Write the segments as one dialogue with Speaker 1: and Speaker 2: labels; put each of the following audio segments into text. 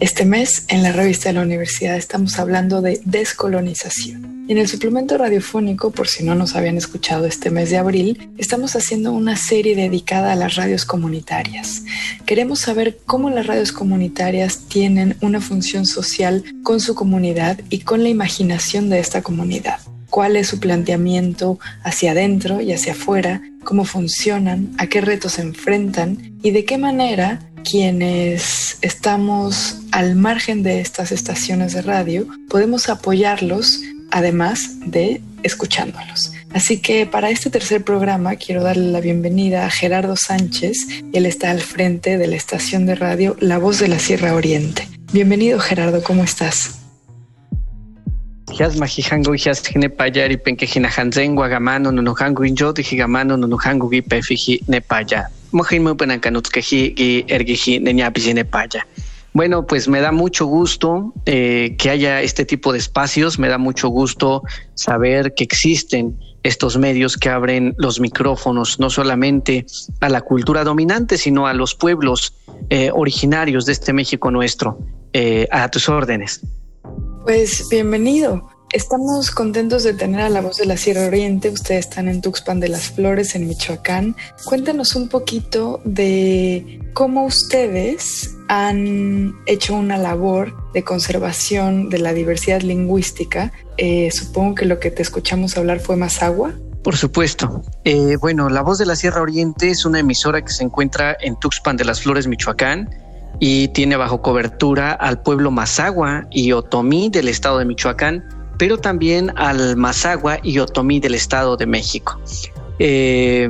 Speaker 1: Este mes, en la revista de la universidad, estamos hablando de descolonización. En el suplemento radiofónico, por si no nos habían escuchado este mes de abril, estamos haciendo una serie dedicada a las radios comunitarias. Queremos saber cómo las radios comunitarias tienen una función social con su comunidad y con la imaginación de esta comunidad cuál es su planteamiento hacia adentro y hacia afuera, cómo funcionan, a qué retos se enfrentan y de qué manera quienes estamos al margen de estas estaciones de radio podemos apoyarlos además de escuchándolos. Así que para este tercer programa quiero darle la bienvenida a Gerardo Sánchez. Él está al frente de la estación de radio La Voz de la Sierra Oriente. Bienvenido Gerardo, ¿cómo estás?
Speaker 2: Bueno, pues me da mucho gusto eh, que haya este tipo de espacios, me da mucho gusto saber que existen estos medios que abren los micrófonos no solamente a la cultura dominante, sino a los pueblos eh, originarios de este México nuestro. Eh, a tus órdenes.
Speaker 1: Pues bienvenido. Estamos contentos de tener a la voz de la Sierra Oriente. Ustedes están en Tuxpan de las Flores, en Michoacán. Cuéntanos un poquito de cómo ustedes han hecho una labor de conservación de la diversidad lingüística. Eh, supongo que lo que te escuchamos hablar fue más agua.
Speaker 2: Por supuesto. Eh, bueno, La Voz de la Sierra Oriente es una emisora que se encuentra en Tuxpan de las Flores, Michoacán y tiene bajo cobertura al pueblo Mazagua y Otomí del estado de Michoacán, pero también al Mazagua y Otomí del estado de México. Eh,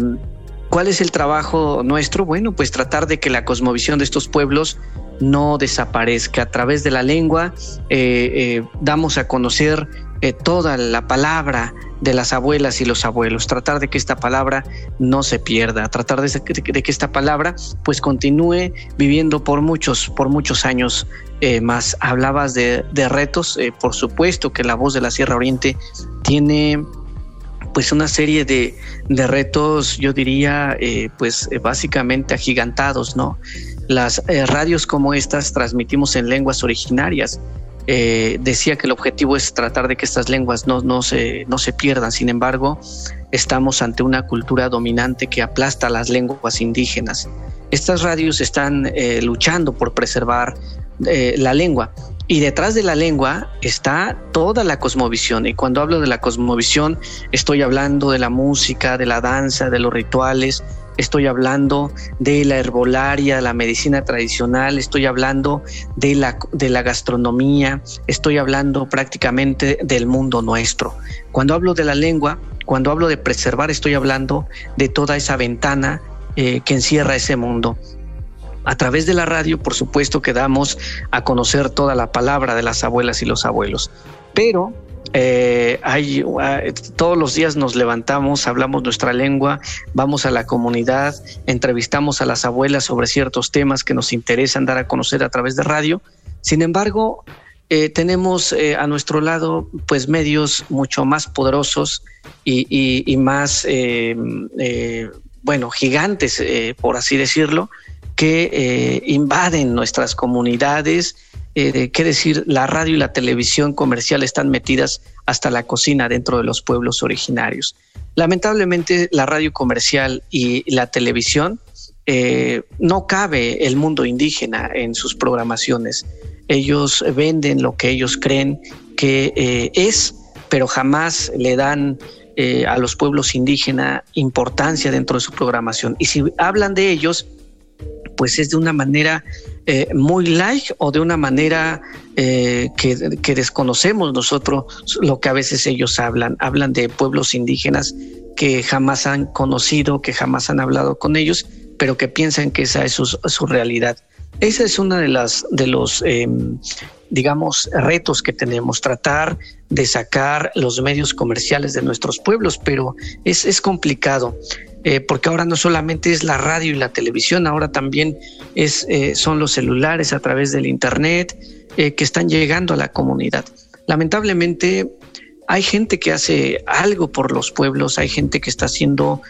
Speaker 2: ¿Cuál es el trabajo nuestro? Bueno, pues tratar de que la cosmovisión de estos pueblos no desaparezca. A través de la lengua eh, eh, damos a conocer toda la palabra de las abuelas y los abuelos, tratar de que esta palabra no se pierda, tratar de, que esta palabra pues continúe viviendo por muchos, por muchos años eh, más. Hablabas de, retos, eh, por supuesto que la voz de la Sierra Oriente tiene pues una serie de, retos, yo diría, eh, pues básicamente agigantados, ¿no? Las radios como estas transmitimos en lenguas originarias, eh, decía que el objetivo es tratar de que estas lenguas no, no, se, no se pierdan. Sin embargo, estamos ante una cultura dominante que aplasta las lenguas indígenas. Estas radios están eh, luchando por preservar eh, la lengua. Y detrás de la lengua está toda la cosmovisión. Y cuando hablo de la cosmovisión, estoy hablando de la música, de la danza, de los rituales, estoy hablando de la herbolaria, la medicina tradicional, estoy hablando de la, de la gastronomía, estoy hablando prácticamente del mundo nuestro. Cuando hablo de la lengua, cuando hablo de preservar, estoy hablando de toda esa ventana eh, que encierra ese mundo. A través de la radio, por supuesto que damos a conocer toda la palabra de las abuelas y los abuelos, pero eh, hay, ah, todos los días nos levantamos, hablamos nuestra lengua, vamos a la comunidad, entrevistamos a las abuelas sobre ciertos temas que nos interesan dar a conocer a través de radio. Sin embargo, eh, tenemos eh, a nuestro lado pues medios mucho más poderosos y, más, bueno, gigantes, por así decirlo, que invaden nuestras comunidades eh, qué decir, la radio y la televisión comercial están metidas hasta la cocina dentro de los pueblos originarios. Lamentablemente, la radio comercial y la televisión eh, no cabe el mundo indígena en sus programaciones. Ellos venden lo que ellos creen que eh, es, pero jamás le dan a los pueblos indígenas importancia dentro de su programación. Y si hablan de ellos, pues es de una manera eh, muy light o de una manera eh, que, desconocemos nosotros lo que a veces ellos hablan. Hablan de pueblos indígenas que jamás han conocido, que jamás han hablado con ellos, pero que piensan que esa es su, realidad. Esa es una de las de los em, digamos, retos que tenemos, tratar de sacar los medios comerciales de nuestros pueblos, pero es, es complicado. Eh, porque ahora no solamente es la radio y la televisión, ahora también es, eh, son los celulares a través del Internet eh, que están llegando a la comunidad. Lamentablemente hay gente que hace algo por los pueblos, hay gente que está haciendo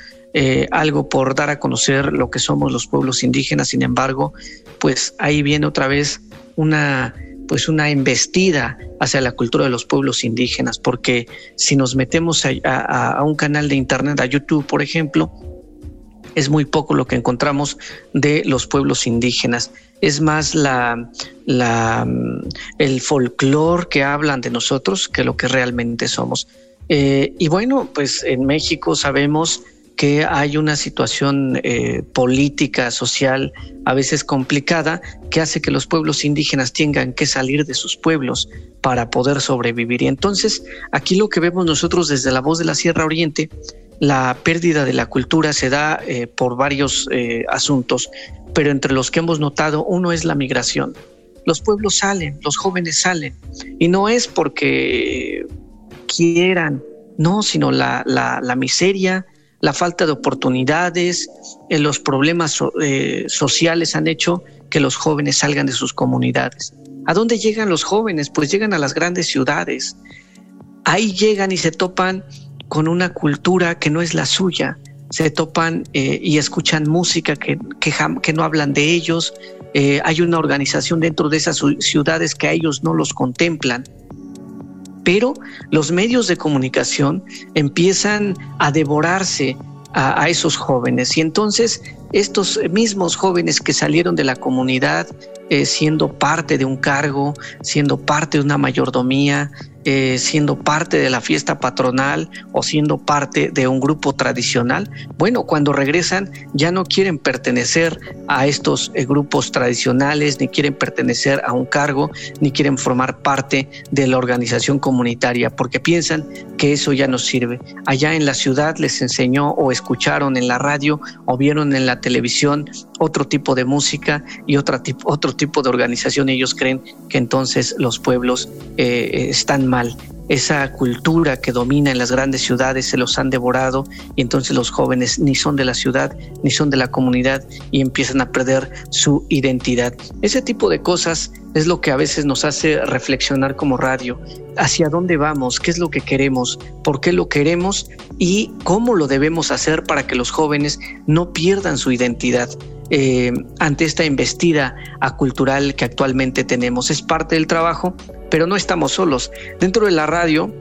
Speaker 2: algo por dar a conocer lo que somos los pueblos indígenas, sin embargo, pues ahí viene otra vez una pues una embestida hacia la cultura de los pueblos indígenas, porque si nos metemos a, un canal de internet, a YouTube, por ejemplo, es muy poco lo que encontramos de los pueblos indígenas. Es más la, el folclore que hablan de nosotros que lo que realmente somos. Eh, y bueno, pues en México sabemos que hay una situación eh, política, social, a veces complicada, que hace que los pueblos indígenas tengan que salir de sus pueblos para poder sobrevivir. Y entonces, aquí lo que vemos nosotros desde la voz de la Sierra Oriente, la pérdida de la cultura se da eh, por varios eh, asuntos, pero entre los que hemos notado, uno es la migración. Los pueblos salen, los jóvenes salen, y no es porque quieran, no, sino la, la, la miseria, la falta de oportunidades, eh, los problemas eh, sociales han hecho que los jóvenes salgan de sus comunidades. ¿A dónde llegan los jóvenes? Pues llegan a las grandes ciudades. Ahí llegan y se topan con una cultura que no es la suya. Se topan eh, y escuchan música que, que, no hablan de ellos. hay una organización dentro de esas ciudades que a ellos no los contemplan pero los medios de comunicación empiezan a devorarse a, esos jóvenes. Y entonces estos mismos jóvenes que salieron de la comunidad eh, siendo parte de un cargo, siendo parte de una mayordomía, eh, siendo parte de la fiesta patronal o siendo parte de un grupo tradicional, bueno, cuando regresan ya no quieren pertenecer a estos eh, grupos tradicionales, ni quieren pertenecer a un cargo, ni quieren formar parte de la organización comunitaria, porque piensan que eso ya no sirve. Allá en la ciudad les enseñó o escucharon en la radio o vieron en la televisión otro tipo de música y otro tipo, otro tipo de organización. Ellos creen que entonces los pueblos eh, están mal. Esa cultura que domina en las grandes ciudades se los han devorado y entonces los jóvenes ni son de la ciudad ni son de la comunidad y empiezan a perder su identidad. Ese tipo de cosas es lo que a veces nos hace reflexionar como radio, hacia dónde vamos, qué es lo que queremos, por qué lo queremos y cómo lo debemos hacer para que los jóvenes no pierdan su identidad. Eh, ante esta investida cultural que actualmente tenemos. Es parte del trabajo, pero no estamos solos. Dentro de la radio,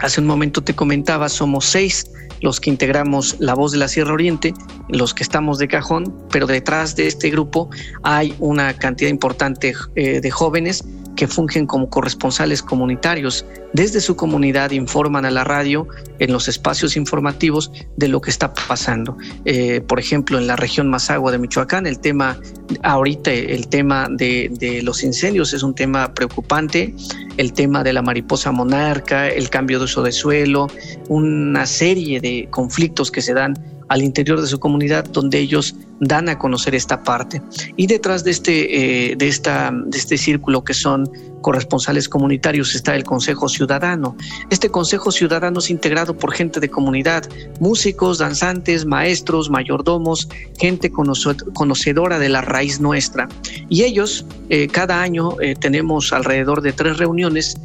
Speaker 2: hace un momento te comentaba, somos seis los que integramos La Voz de la Sierra Oriente, los que estamos de cajón, pero detrás de este grupo hay una cantidad importante eh, de jóvenes que fungen como corresponsales comunitarios. Desde su comunidad informan a la radio en los espacios informativos de lo que está pasando. Eh, por ejemplo, en la región Mazagua de Michoacán, el tema, ahorita el tema de, de los incendios es un tema preocupante, el tema de la mariposa monarca, el cambio de uso de suelo, una serie de conflictos que se dan al interior de su comunidad donde ellos dan a conocer esta parte. Y detrás de este, eh, de esta, de este círculo que son corresponsales comunitarios está el Consejo Ciudadano. Este Consejo Ciudadano es integrado por gente de comunidad, músicos, danzantes, maestros, mayordomos, gente conocedora de la raíz nuestra. Y ellos, eh, cada año eh, tenemos alrededor de tres reuniones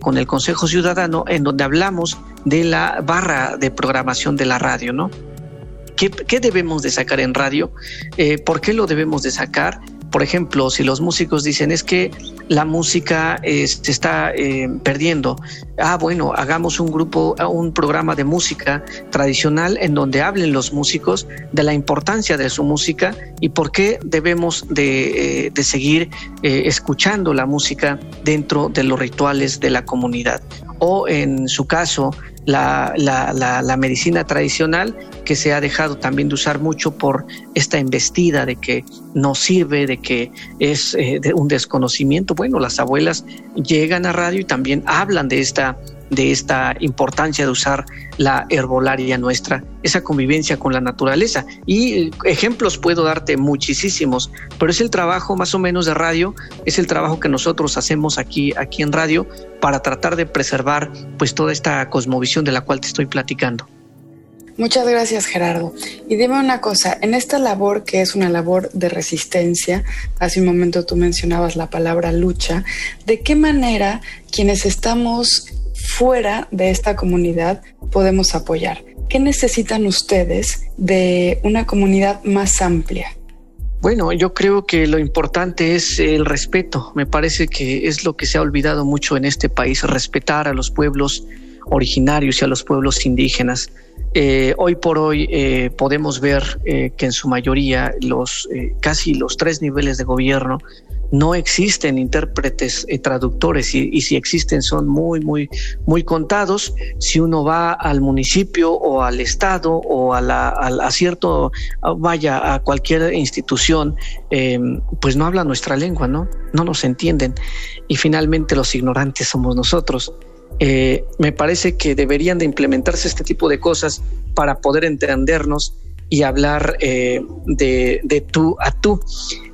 Speaker 2: con el Consejo Ciudadano en donde hablamos de la barra de programación de la radio, ¿no? ¿Qué, debemos de sacar en radio? Eh, ¿Por qué lo debemos de sacar? Por ejemplo, si los músicos dicen es que la música eh, se está eh, perdiendo, ah, bueno, hagamos un grupo, un programa de música tradicional en donde hablen los músicos de la importancia de su música y por qué debemos de, de seguir escuchando la música dentro de los rituales de la comunidad. O en su caso, la, la, medicina tradicional que se ha dejado también de usar mucho por esta embestida de que no sirve, de que es eh, un desconocimiento. Bueno, las abuelas llegan a radio y también hablan de esta de esta importancia de usar la herbolaria nuestra, esa convivencia con la naturaleza. Y ejemplos puedo darte muchísimos, pero es el trabajo más o menos de radio, es el trabajo que nosotros hacemos aquí, aquí en radio para tratar de preservar pues toda esta cosmovisión de la cual te estoy platicando.
Speaker 1: Muchas gracias Gerardo. Y dime una cosa, en esta labor que es una labor de resistencia, hace un momento tú mencionabas la palabra lucha, ¿de qué manera quienes estamos fuera de esta comunidad podemos apoyar? ¿Qué necesitan ustedes de una comunidad más amplia?
Speaker 2: Bueno, yo creo que lo importante es el respeto. Me parece que es lo que se ha olvidado mucho en este país, respetar a los pueblos originarios y a los pueblos indígenas. Eh, hoy por hoy eh, podemos ver eh, que en su mayoría los casi los tres niveles de gobierno no existen intérpretes traductores y, si existen son muy muy muy contados. Si uno va al municipio o al estado o a, la, a, cierto vaya a cualquier institución pues no habla nuestra lengua no no nos entienden. Y finalmente los ignorantes somos nosotros. Eh, me parece que deberían de implementarse este tipo de cosas para poder entendernos y hablar eh, de, tú a tú.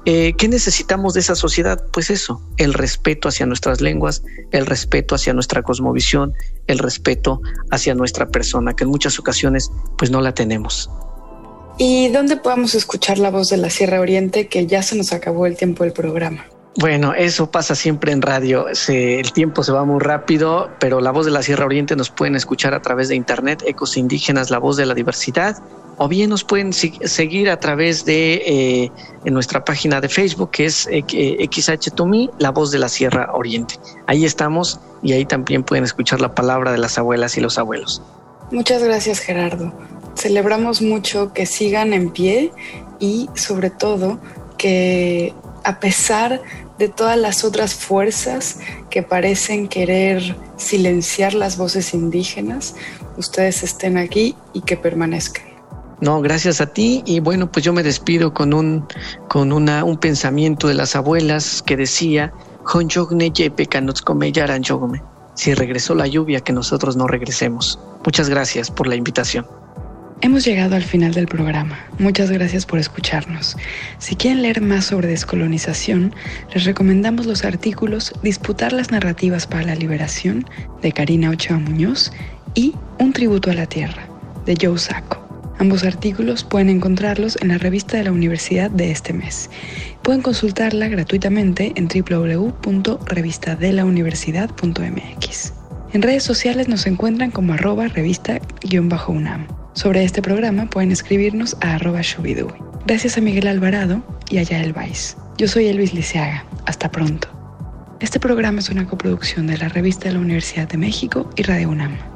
Speaker 2: Eh, ¿Qué necesitamos de esa sociedad? Pues eso, el respeto hacia nuestras lenguas, el respeto hacia nuestra cosmovisión, el respeto hacia nuestra persona, que en muchas ocasiones pues no la tenemos.
Speaker 1: ¿Y dónde podemos escuchar la voz de la Sierra Oriente que ya se nos acabó el tiempo del programa?
Speaker 2: Bueno, eso pasa siempre en radio. el tiempo se va muy rápido, pero la voz de la Sierra Oriente nos pueden escuchar a través de Internet, Ecos Indígenas, la voz de la diversidad, o bien nos pueden seguir a través de eh, nuestra página de Facebook, que es XH la voz de la Sierra Oriente. Ahí estamos y ahí también pueden escuchar la palabra de las abuelas y los abuelos.
Speaker 1: Muchas gracias, Gerardo. Celebramos mucho que sigan en pie y sobre todo que a pesar de todas las otras fuerzas que parecen querer silenciar las voces indígenas, ustedes estén aquí y que permanezcan.
Speaker 2: No, gracias a ti. Y bueno, pues yo me despido con un, con una, un pensamiento de las abuelas que decía, si regresó la lluvia, que nosotros no regresemos. Muchas gracias por la invitación.
Speaker 1: Hemos llegado al final del programa. Muchas gracias por escucharnos. Si quieren leer más sobre descolonización, les recomendamos los artículos Disputar las narrativas para la liberación de Karina Ochoa Muñoz y Un tributo a la tierra de Joe Sacco. Ambos artículos pueden encontrarlos en la revista de la universidad de este mes. Pueden consultarla gratuitamente en www.revistadelauniversidad.mx. En redes sociales nos encuentran como arroba revista-unam. Sobre este programa pueden escribirnos a arroba. Gracias a Miguel Alvarado y a Yael Weiss. Yo soy Elvis Liceaga. Hasta pronto. Este programa es una coproducción de la revista de la Universidad de México y Radio UNAM.